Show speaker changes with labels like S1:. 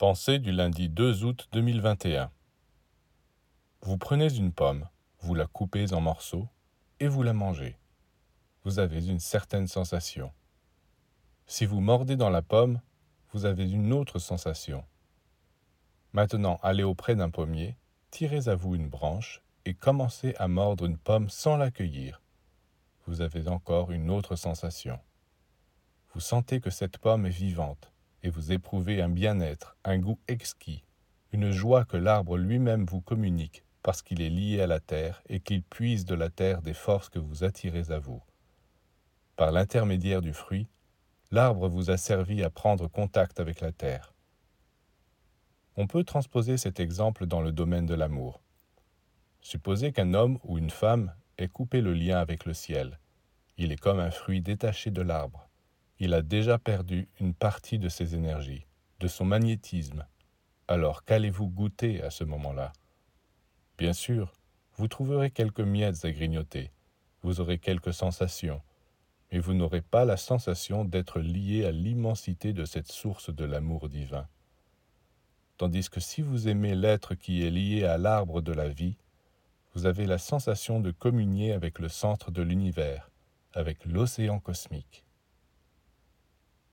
S1: Pensée du lundi 2 août 2021. Vous prenez une pomme, vous la coupez en morceaux et vous la mangez. Vous avez une certaine sensation. Si vous mordez dans la pomme, vous avez une autre sensation. Maintenant, allez auprès d'un pommier, tirez à vous une branche et commencez à mordre une pomme sans l'accueillir. Vous avez encore une autre sensation. Vous sentez que cette pomme est vivante et vous éprouvez un bien-être, un goût exquis, une joie que l'arbre lui-même vous communique parce qu'il est lié à la terre et qu'il puise de la terre des forces que vous attirez à vous. Par l'intermédiaire du fruit, l'arbre vous a servi à prendre contact avec la terre. On peut transposer cet exemple dans le domaine de l'amour. Supposez qu'un homme ou une femme ait coupé le lien avec le ciel. Il est comme un fruit détaché de l'arbre il a déjà perdu une partie de ses énergies, de son magnétisme. Alors qu'allez-vous goûter à ce moment-là? Bien sûr, vous trouverez quelques miettes à grignoter, vous aurez quelques sensations, mais vous n'aurez pas la sensation d'être lié à l'immensité de cette source de l'amour divin. Tandis que si vous aimez l'être qui est lié à l'arbre de la vie, vous avez la sensation de communier avec le centre de l'univers, avec l'océan cosmique.